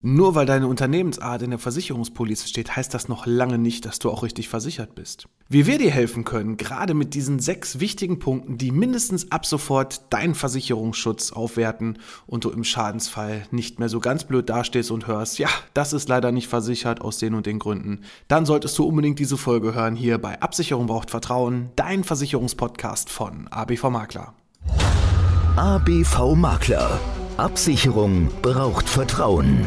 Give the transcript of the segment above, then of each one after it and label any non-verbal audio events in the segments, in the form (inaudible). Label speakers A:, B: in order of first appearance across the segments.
A: Nur weil deine Unternehmensart in der Versicherungspolice steht, heißt das noch lange nicht, dass du auch richtig versichert bist. Wie wir dir helfen können, gerade mit diesen sechs wichtigen Punkten, die mindestens ab sofort deinen Versicherungsschutz aufwerten und du im Schadensfall nicht mehr so ganz blöd dastehst und hörst, ja, das ist leider nicht versichert aus den und den Gründen, dann solltest du unbedingt diese Folge hören hier bei Absicherung braucht Vertrauen, dein Versicherungspodcast von ABV Makler.
B: ABV Makler. Absicherung braucht Vertrauen.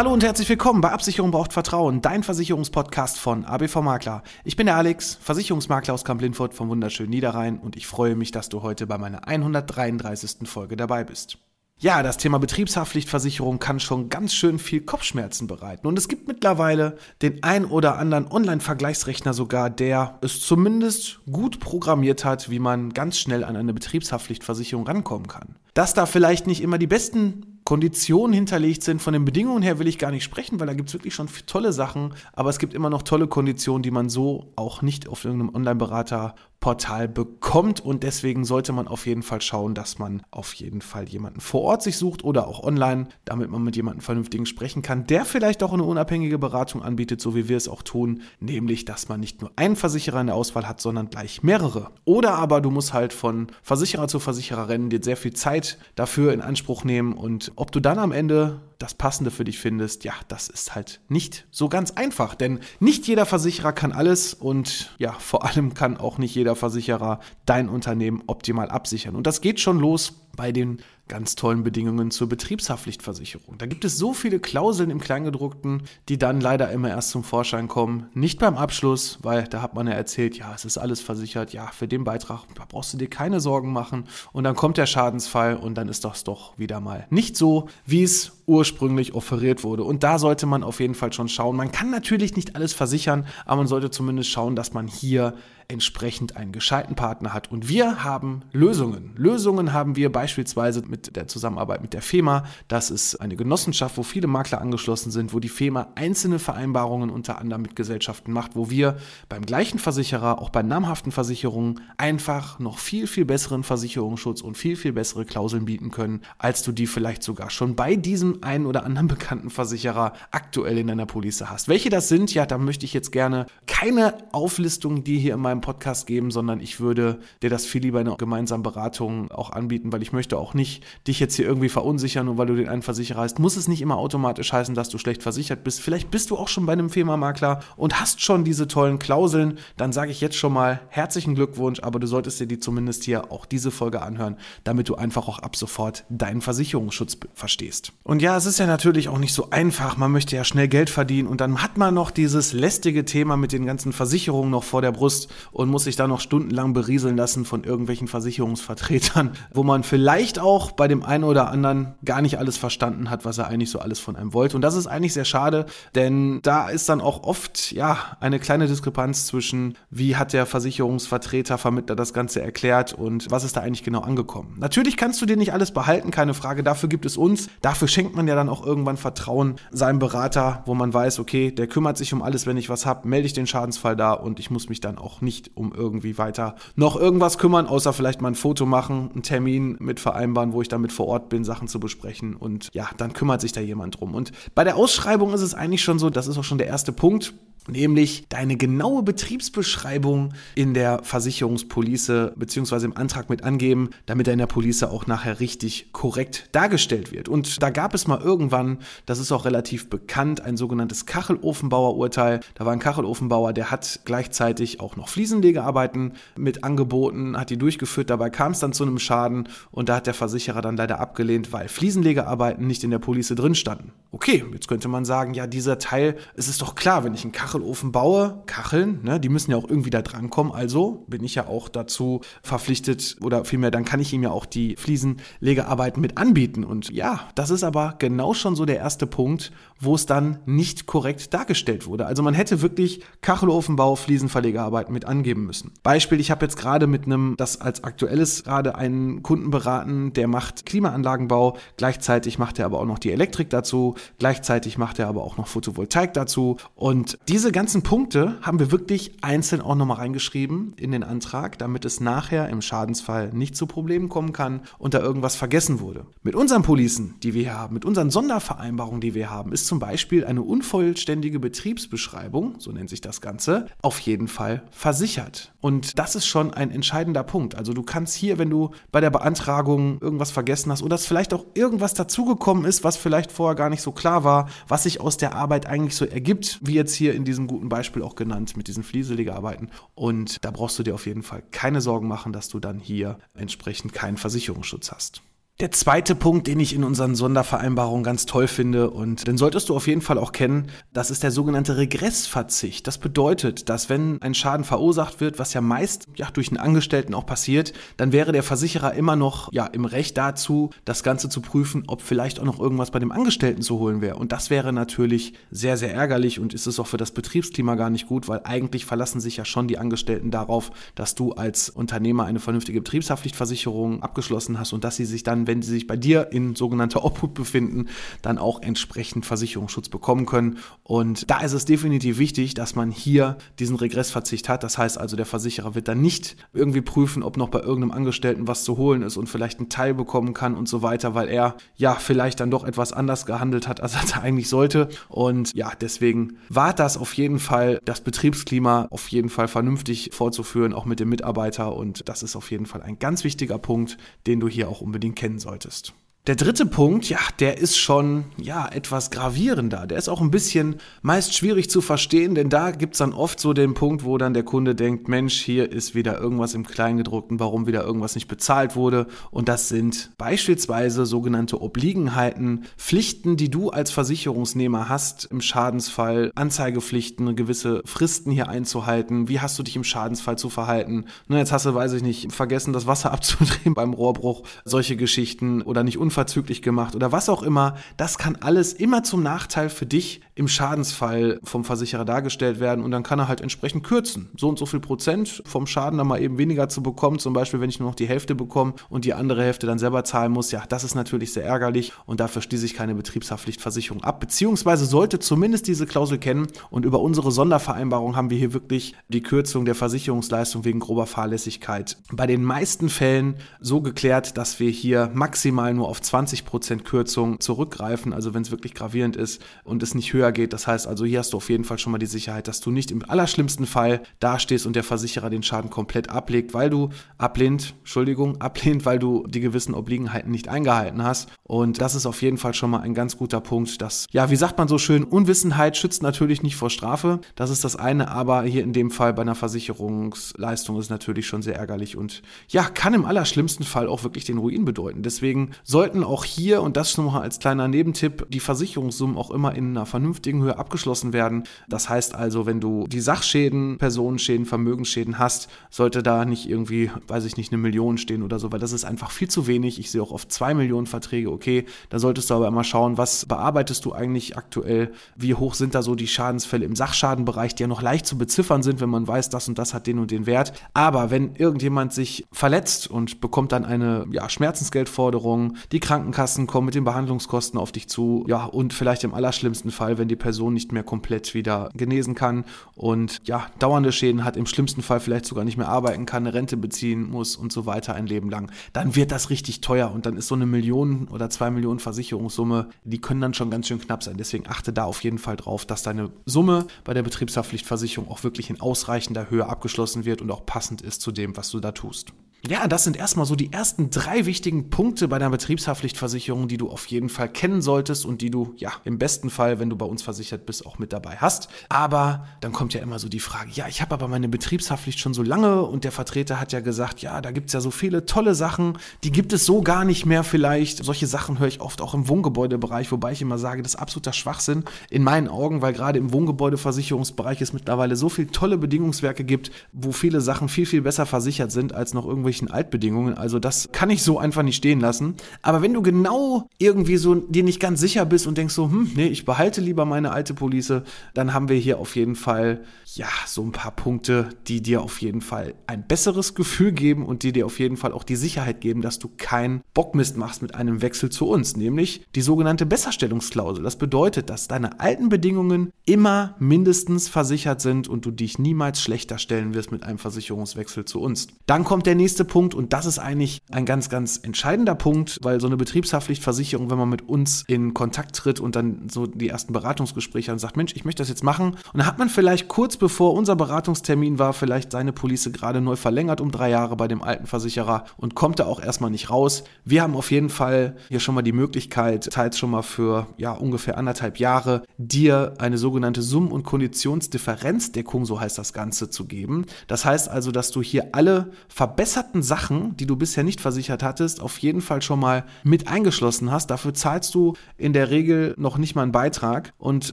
A: Hallo und herzlich willkommen bei Absicherung braucht Vertrauen, dein Versicherungspodcast von ABV Makler. Ich bin der Alex, Versicherungsmakler aus Kamp-Lindfort vom wunderschönen Niederrhein und ich freue mich, dass du heute bei meiner 133. Folge dabei bist. Ja, das Thema Betriebshaftpflichtversicherung kann schon ganz schön viel Kopfschmerzen bereiten. Und es gibt mittlerweile den ein oder anderen Online-Vergleichsrechner sogar, der es zumindest gut programmiert hat, wie man ganz schnell an eine Betriebshaftpflichtversicherung rankommen kann. Dass da vielleicht nicht immer die besten Konditionen hinterlegt sind. Von den Bedingungen her will ich gar nicht sprechen, weil da gibt es wirklich schon tolle Sachen, aber es gibt immer noch tolle Konditionen, die man so auch nicht auf irgendeinem Online-Berater Portal bekommt. Und deswegen sollte man auf jeden Fall schauen, dass man auf jeden Fall jemanden vor Ort sich sucht oder auch online, damit man mit jemandem vernünftigen sprechen kann, der vielleicht auch eine unabhängige Beratung anbietet, so wie wir es auch tun, nämlich dass man nicht nur einen Versicherer in der Auswahl hat, sondern gleich mehrere. Oder aber du musst halt von Versicherer zu Versicherer rennen, dir sehr viel Zeit dafür in Anspruch nehmen. Und ob du dann am Ende das Passende für dich findest, ja, das ist halt nicht so ganz einfach, denn nicht jeder Versicherer kann alles und ja, vor allem kann auch nicht jeder Versicherer dein Unternehmen optimal absichern. Und das geht schon los bei den ganz tollen Bedingungen zur Betriebshaftpflichtversicherung. Da gibt es so viele Klauseln im Kleingedruckten, die dann leider immer erst zum Vorschein kommen. Nicht beim Abschluss, weil da hat man ja erzählt, ja, es ist alles versichert, ja, für den Beitrag brauchst du dir keine Sorgen machen. Und dann kommt der Schadensfall und dann ist das doch wieder mal nicht so, wie es ursprünglich offeriert wurde. Und da sollte man auf jeden Fall schon schauen. Man kann natürlich nicht alles versichern, aber man sollte zumindest schauen, dass man hier entsprechend einen gescheiten Partner hat. Und wir haben Lösungen. Lösungen haben wir beispielsweise mit der Zusammenarbeit mit der FEMA. Das ist eine Genossenschaft, wo viele Makler angeschlossen sind, wo die FEMA einzelne Vereinbarungen unter anderem mit Gesellschaften macht, wo wir beim gleichen Versicherer, auch bei namhaften Versicherungen, einfach noch viel, viel besseren Versicherungsschutz und viel, viel bessere Klauseln bieten können, als du die vielleicht sogar schon bei diesem einen oder anderen bekannten Versicherer aktuell in deiner Police hast. Welche das sind, ja, da möchte ich jetzt gerne keine Auflistung, die hier in meinem Podcast geben, sondern ich würde dir das viel lieber in einer gemeinsamen Beratung auch anbieten, weil ich möchte auch nicht dich jetzt hier irgendwie verunsichern, nur weil du den einen Versicherer hast. Muss es nicht immer automatisch heißen, dass du schlecht versichert bist. Vielleicht bist du auch schon bei einem FEMA-Makler und hast schon diese tollen Klauseln. Dann sage ich jetzt schon mal herzlichen Glückwunsch, aber du solltest dir die zumindest hier auch diese Folge anhören, damit du einfach auch ab sofort deinen Versicherungsschutz verstehst. Und ja, es ist ja natürlich auch nicht so einfach. Man möchte ja schnell Geld verdienen und dann hat man noch dieses lästige Thema mit den ganzen Versicherungen noch vor der Brust und muss sich da noch stundenlang berieseln lassen von irgendwelchen Versicherungsvertretern, (laughs) wo man vielleicht auch bei dem einen oder anderen gar nicht alles verstanden hat, was er eigentlich so alles von einem wollte. Und das ist eigentlich sehr schade, denn da ist dann auch oft, ja, eine kleine Diskrepanz zwischen, wie hat der Versicherungsvertreter, Vermittler das Ganze erklärt und was ist da eigentlich genau angekommen. Natürlich kannst du dir nicht alles behalten, keine Frage, dafür gibt es uns. Dafür schenkt man ja dann auch irgendwann Vertrauen seinem Berater, wo man weiß, okay, der kümmert sich um alles, wenn ich was habe, melde ich den Schadensfall da und ich muss mich dann auch nicht nicht um irgendwie weiter noch irgendwas kümmern, außer vielleicht mal ein Foto machen, einen Termin mit vereinbaren, wo ich damit vor Ort bin, Sachen zu besprechen. Und ja, dann kümmert sich da jemand drum. Und bei der Ausschreibung ist es eigentlich schon so, das ist auch schon der erste Punkt nämlich deine genaue Betriebsbeschreibung in der Versicherungspolice bzw. im Antrag mit angeben, damit er in der Police auch nachher richtig korrekt dargestellt wird. Und da gab es mal irgendwann, das ist auch relativ bekannt, ein sogenanntes Kachelofenbauerurteil. Da war ein Kachelofenbauer, der hat gleichzeitig auch noch Fliesenlegearbeiten mit angeboten, hat die durchgeführt, dabei kam es dann zu einem Schaden und da hat der Versicherer dann leider abgelehnt, weil Fliesenlegearbeiten nicht in der Police drin standen. Okay, jetzt könnte man sagen, ja, dieser Teil, es ist doch klar, wenn ich einen Kachel Kachelofen baue, Kacheln, ne, die müssen ja auch irgendwie da drankommen, also bin ich ja auch dazu verpflichtet oder vielmehr, dann kann ich ihm ja auch die Fliesenlegearbeiten mit anbieten. Und ja, das ist aber genau schon so der erste Punkt, wo es dann nicht korrekt dargestellt wurde. Also man hätte wirklich Kachelofenbau, Fliesenverlegearbeiten mit angeben müssen. Beispiel, ich habe jetzt gerade mit einem, das als aktuelles gerade einen Kunden beraten, der macht Klimaanlagenbau, gleichzeitig macht er aber auch noch die Elektrik dazu, gleichzeitig macht er aber auch noch Photovoltaik dazu. Und diese ganzen Punkte haben wir wirklich einzeln auch nochmal reingeschrieben in den Antrag, damit es nachher im Schadensfall nicht zu Problemen kommen kann und da irgendwas vergessen wurde. Mit unseren Policen, die wir haben, mit unseren Sondervereinbarungen, die wir haben, ist zum Beispiel eine unvollständige Betriebsbeschreibung, so nennt sich das Ganze, auf jeden Fall versichert. Und das ist schon ein entscheidender Punkt. Also du kannst hier, wenn du bei der Beantragung irgendwas vergessen hast oder es vielleicht auch irgendwas dazugekommen ist, was vielleicht vorher gar nicht so klar war, was sich aus der Arbeit eigentlich so ergibt, wie jetzt hier in diesem guten Beispiel auch genannt mit diesen Flieselegearbeiten. Und da brauchst du dir auf jeden Fall keine Sorgen machen, dass du dann hier entsprechend keinen Versicherungsschutz hast. Der zweite Punkt, den ich in unseren Sondervereinbarungen ganz toll finde und den solltest du auf jeden Fall auch kennen, das ist der sogenannte Regressverzicht. Das bedeutet, dass wenn ein Schaden verursacht wird, was ja meist ja, durch einen Angestellten auch passiert, dann wäre der Versicherer immer noch ja, im Recht dazu, das Ganze zu prüfen, ob vielleicht auch noch irgendwas bei dem Angestellten zu holen wäre. Und das wäre natürlich sehr, sehr ärgerlich und ist es auch für das Betriebsklima gar nicht gut, weil eigentlich verlassen sich ja schon die Angestellten darauf, dass du als Unternehmer eine vernünftige Betriebshaftpflichtversicherung abgeschlossen hast und dass sie sich dann wenn sie sich bei dir in sogenannter Obhut befinden, dann auch entsprechend Versicherungsschutz bekommen können. Und da ist es definitiv wichtig, dass man hier diesen Regressverzicht hat. Das heißt also, der Versicherer wird dann nicht irgendwie prüfen, ob noch bei irgendeinem Angestellten was zu holen ist und vielleicht einen Teil bekommen kann und so weiter, weil er ja vielleicht dann doch etwas anders gehandelt hat, (laughs) als er eigentlich sollte. Und ja, deswegen war das auf jeden Fall, das Betriebsklima auf jeden Fall vernünftig vorzuführen, auch mit dem Mitarbeiter. Und das ist auf jeden Fall ein ganz wichtiger Punkt, den du hier auch unbedingt kennen solltest. Der dritte Punkt, ja, der ist schon, ja, etwas gravierender. Der ist auch ein bisschen meist schwierig zu verstehen, denn da gibt's dann oft so den Punkt, wo dann der Kunde denkt, Mensch, hier ist wieder irgendwas im Kleingedruckten, warum wieder irgendwas nicht bezahlt wurde. Und das sind beispielsweise sogenannte Obliegenheiten, Pflichten, die du als Versicherungsnehmer hast im Schadensfall, Anzeigepflichten, gewisse Fristen hier einzuhalten. Wie hast du dich im Schadensfall zu verhalten? Ne, jetzt hast du, weiß ich nicht, vergessen, das Wasser (laughs) abzudrehen beim Rohrbruch, solche Geschichten oder nicht unverzüglich gemacht oder was auch immer, das kann alles immer zum Nachteil für dich im Schadensfall vom Versicherer dargestellt werden und dann kann er halt entsprechend kürzen. So und so viel Prozent vom Schaden dann mal eben weniger zu bekommen, zum Beispiel wenn ich nur noch die Hälfte bekomme und die andere Hälfte dann selber zahlen muss, ja, das ist natürlich sehr ärgerlich und dafür schließe ich keine Betriebshaftpflichtversicherung ab, beziehungsweise sollte zumindest diese Klausel kennen und über unsere Sondervereinbarung haben wir hier wirklich die Kürzung der Versicherungsleistung wegen grober Fahrlässigkeit bei den meisten Fällen so geklärt, dass wir hier maximal nur auf 20% Kürzung zurückgreifen, also wenn es wirklich gravierend ist und es nicht höher geht. Das heißt also, hier hast du auf jeden Fall schon mal die Sicherheit, dass du nicht im allerschlimmsten Fall dastehst und der Versicherer den Schaden komplett ablegt, weil du ablehnt, Entschuldigung, (laughs) ablehnt, weil du die gewissen Obliegenheiten nicht eingehalten hast. Und das ist auf jeden Fall schon mal ein ganz guter Punkt, dass, ja, wie sagt man so schön, Unwissenheit schützt natürlich nicht vor Strafe. Das ist das eine, aber hier in dem Fall bei einer Versicherungsleistung ist natürlich schon sehr ärgerlich und ja, kann im allerschlimmsten Fall auch wirklich den Ruin bedeuten. Deswegen sollten sollten auch hier, und das noch als kleiner Nebentipp, die Versicherungssummen auch immer in einer vernünftigen Höhe abgeschlossen werden. Das heißt also, wenn du die Sachschäden, Personenschäden, Vermögensschäden hast, sollte da nicht irgendwie, weiß ich nicht, eine Million stehen oder so, weil das ist einfach viel zu wenig. Ich sehe auch oft zwei Millionen Verträge, okay. Da solltest du aber immer schauen, was bearbeitest du eigentlich aktuell, wie hoch sind da so die Schadensfälle im Sachschadenbereich, die ja noch leicht zu beziffern sind, wenn man weiß, das und das hat den und den Wert. Aber wenn irgendjemand sich verletzt und bekommt dann eine ja, Schmerzensgeldforderung, die die Krankenkassen kommen mit den Behandlungskosten auf dich zu. Ja, und vielleicht im allerschlimmsten Fall, wenn die Person nicht mehr komplett wieder genesen kann und ja, dauernde Schäden hat, im schlimmsten Fall vielleicht sogar nicht mehr arbeiten kann, eine Rente beziehen muss und so weiter ein Leben lang, dann wird das richtig teuer und dann ist so eine Million oder zwei Millionen Versicherungssumme, die können dann schon ganz schön knapp sein. Deswegen achte da auf jeden Fall drauf, dass deine Summe bei der Betriebshaftpflichtversicherung auch wirklich in ausreichender Höhe abgeschlossen wird und auch passend ist zu dem, was du da tust. Ja, das sind erstmal so die ersten drei wichtigen Punkte bei der Betriebshaftpflichtversicherung, die du auf jeden Fall kennen solltest und die du ja im besten Fall, wenn du bei uns versichert bist, auch mit dabei hast. Aber dann kommt ja immer so die Frage, ja, ich habe aber meine Betriebshaftpflicht schon so lange und der Vertreter hat ja gesagt, ja, da gibt's ja so viele tolle Sachen, die gibt es so gar nicht mehr vielleicht. Solche Sachen höre ich oft auch im Wohngebäudebereich, wobei ich immer sage, das ist absoluter Schwachsinn in meinen Augen, weil gerade im Wohngebäudeversicherungsbereich es mittlerweile so viele tolle Bedingungswerke gibt, wo viele Sachen viel, viel besser versichert sind als noch irgendwelchen Altbedingungen. Also das kann ich so einfach nicht stehen lassen. Aber wenn du genau irgendwie so dir nicht ganz sicher bist und denkst so, hm, nee, ich behalte lieber meine alte Police, dann haben wir hier auf jeden Fall ja, so ein paar Punkte, die dir auf jeden Fall ein besseres Gefühl geben und die dir auf jeden Fall auch die Sicherheit geben, dass du keinen Bockmist machst mit einem Wechsel zu uns, nämlich die sogenannte Besserstellungsklausel. Das bedeutet, dass deine alten Bedingungen immer mindestens versichert sind und du dich niemals schlechter stellen wirst mit einem Versicherungswechsel zu uns. Dann kommt der nächste Punkt und das ist eigentlich ein ganz, ganz entscheidender Punkt, weil so eine Betriebshaftpflichtversicherung, wenn man mit uns in Kontakt tritt und dann so die ersten Beratungsgespräche und sagt, Mensch, ich möchte das jetzt machen und dann hat man vielleicht kurz bevor unser Beratungstermin war, vielleicht seine Police gerade neu verlängert um drei Jahre bei dem alten Versicherer und kommt da auch erstmal nicht raus. Wir haben auf jeden Fall hier schon mal die Möglichkeit, teils schon mal für ja ungefähr anderthalb Jahre dir eine sogenannte Summen- und Konditionsdifferenzdeckung, so heißt das Ganze, zu geben. Das heißt also, dass du hier alle verbesserten Sachen, die du bisher nicht versichert hattest, auf jeden Fall schon mal mit eingeschlossen hast. Dafür zahlst du in der Regel noch nicht mal einen Beitrag und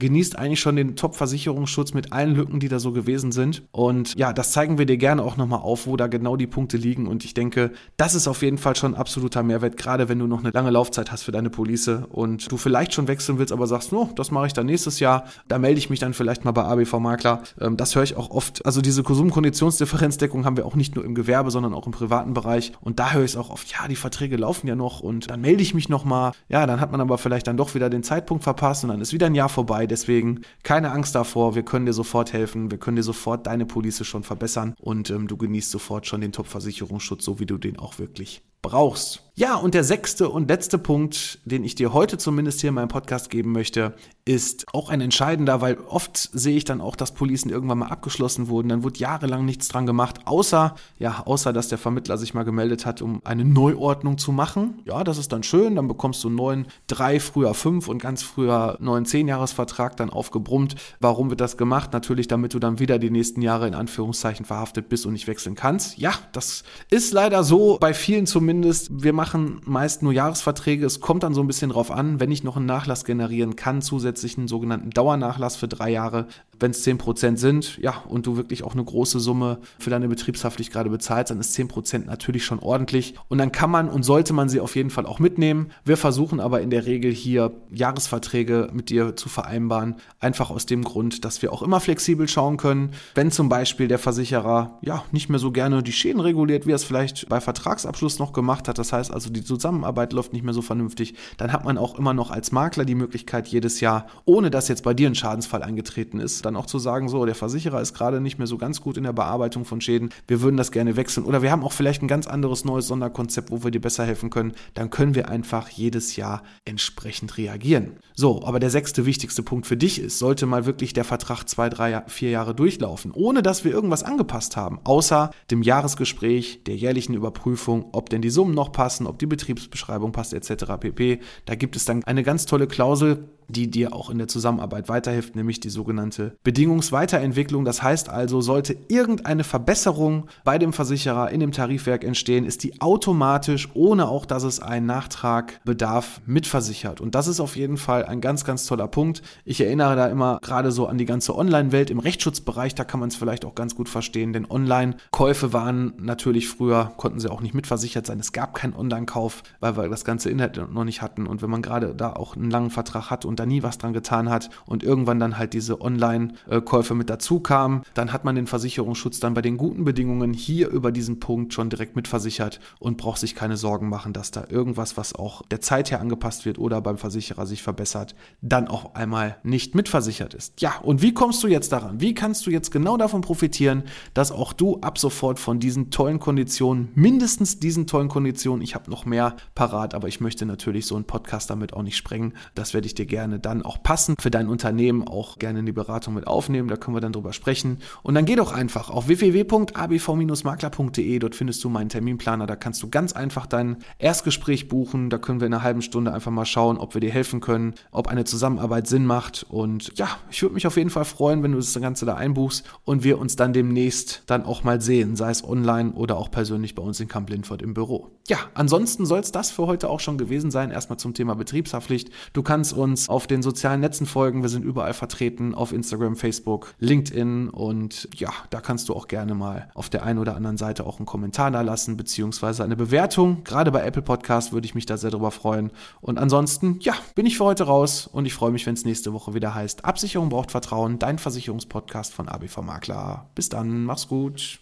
A: genießt eigentlich schon den Top-Versicherungsschutz mit allen Lücken, die da so gewesen sind. Und ja, das zeigen wir dir gerne auch nochmal auf, wo da genau die Punkte liegen. Und ich denke, das ist auf jeden Fall schon ein absoluter Mehrwert, gerade wenn du noch eine lange Laufzeit hast für deine Police und du vielleicht schon wechseln willst, aber sagst, no, das mache ich dann nächstes Jahr. Da melde ich mich dann vielleicht mal bei ABV Makler. Ähm, das höre ich auch oft. Also diese Konsumkonditionsdifferenzdeckung haben wir auch nicht nur im Gewerbe, sondern auch im privaten Bereich. Und da höre ich es auch oft, ja, die Verträge laufen ja noch und dann melde ich mich nochmal. Ja, dann hat man aber vielleicht dann doch wieder den Zeitpunkt verpasst und dann ist wieder ein Jahr vorbei. Deswegen keine Angst davor, wir können dir sofort helfen wir können dir sofort deine Police schon verbessern und ähm, du genießt sofort schon den Top-Versicherungsschutz, so wie du den auch wirklich brauchst. Ja, und der sechste und letzte Punkt, den ich dir heute zumindest hier in meinem Podcast geben möchte, ist auch ein entscheidender, weil oft sehe ich dann auch, dass Policen irgendwann mal abgeschlossen wurden, dann wurde jahrelang nichts dran gemacht, außer, ja, außer, dass der Vermittler sich mal gemeldet hat, um eine Neuordnung zu machen. Ja, das ist dann schön, dann bekommst du neuen drei, früher fünf und ganz früher neuen Zehn-Jahres-Vertrag dann aufgebrummt. Warum wird das gemacht? Natürlich, damit du dann wieder die nächsten Jahre in Anführungszeichen verhaftet bist und nicht wechseln kannst. Ja, das ist leider so, bei vielen zumindest. Wir machen meist nur Jahresverträge. Es kommt dann so ein bisschen drauf an, wenn ich noch einen Nachlass generieren kann, zusätzlichen sogenannten Dauernachlass für drei Jahre, wenn es 10% sind, ja, und du wirklich auch eine große Summe für deine Betriebshaftpflicht gerade bezahlst, dann ist 10% natürlich schon ordentlich. Und dann kann man und sollte man sie auf jeden Fall auch mitnehmen. Wir versuchen aber in der Regel hier Jahresverträge mit dir zu vereinbaren, einfach aus dem Grund, dass wir auch immer flexibel schauen können. Wenn zum Beispiel der Versicherer ja nicht mehr so gerne die Schäden reguliert, wie er es vielleicht bei Vertragsabschluss noch gemacht hat, das heißt also die Zusammenarbeit läuft nicht mehr so vernünftig, dann hat man auch immer noch als Makler die Möglichkeit, jedes Jahr, ohne dass jetzt bei dir ein Schadensfall eingetreten ist, dann auch zu sagen, so, der Versicherer ist gerade nicht mehr so ganz gut in der Bearbeitung von Schäden, wir würden das gerne wechseln oder wir haben auch vielleicht ein ganz anderes neues Sonderkonzept, wo wir dir besser helfen können, dann können wir einfach jedes Jahr entsprechend reagieren. So, aber der sechste wichtigste Punkt für dich ist, sollte mal wirklich der Vertrag zwei, drei, vier Jahre durchlaufen, ohne dass wir irgendwas angepasst haben, außer dem Jahresgespräch, der jährlichen Überprüfung, ob denn die Summen noch passen, ob die Betriebsbeschreibung passt etc. pp. Da gibt es dann eine ganz tolle Klausel, die dir auch in der Zusammenarbeit weiterhilft, nämlich die sogenannte Bedingungsweiterentwicklung. Das heißt also, sollte irgendeine Verbesserung bei dem Versicherer in dem Tarifwerk entstehen, ist die automatisch, ohne auch, dass es einen Nachtrag bedarf, mitversichert. Und das ist auf jeden Fall ein ganz, ganz toller Punkt. Ich erinnere da immer gerade so an die ganze Online-Welt im Rechtsschutzbereich, da kann man es vielleicht auch ganz gut verstehen, denn Online-Käufe waren natürlich früher, konnten sie auch nicht mitversichert sein. Es gab keinen Online-Kauf, weil wir das ganze Internet noch nicht hatten. Und wenn man gerade da auch einen langen Vertrag hat und da nie was dran getan hat und irgendwann dann halt diese Online-Käufe mit dazu kamen, dann hat man den Versicherungsschutz dann bei den guten Bedingungen hier über diesen Punkt schon direkt mitversichert und braucht sich keine Sorgen machen, dass da irgendwas, was auch der Zeit her angepasst wird oder beim Versicherer sich verbessert, dann auch einmal nicht mitversichert ist. Ja, und wie kommst du jetzt daran? Wie kannst du jetzt genau davon profitieren, dass auch du ab sofort von diesen tollen Konditionen, mindestens diesen tollen Konditionen, ich habe noch mehr parat, aber ich möchte natürlich so einen Podcast damit auch nicht sprengen, das werde ich dir gerne gerne dann auch passen für dein Unternehmen, auch gerne in die Beratung mit aufnehmen. Da können wir dann drüber sprechen. Und dann geh doch einfach auf www.abv-makler.de. Dort findest du meinen Terminplaner. Da kannst du ganz einfach dein Erstgespräch buchen. Da können wir in einer halben Stunde einfach mal schauen, ob wir dir helfen können, ob eine Zusammenarbeit Sinn macht. Und ja, ich würde mich auf jeden Fall freuen, wenn du das Ganze da einbuchst und wir uns dann demnächst dann auch mal sehen, sei es online oder auch persönlich bei uns in Kamp Lindford im Büro. Ja, ansonsten soll es das für heute auch schon gewesen sein. Erstmal zum Thema Betriebshaftpflicht. Du kannst uns auf den sozialen Netzen folgen. Wir sind überall vertreten, auf Instagram, Facebook, LinkedIn und ja, da kannst du auch gerne mal auf der einen oder anderen Seite auch einen Kommentar da lassen, beziehungsweise eine Bewertung. Gerade bei Apple Podcast würde ich mich da sehr drüber freuen. Und ansonsten, ja, bin ich für heute raus und ich freue mich, wenn es nächste Woche wieder heißt, Absicherung braucht Vertrauen, dein Versicherungspodcast von ABV Makler. Bis dann, mach's gut.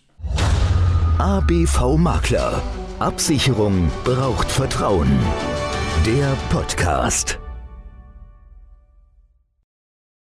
B: ABV Makler. Absicherung braucht Vertrauen. Der Podcast.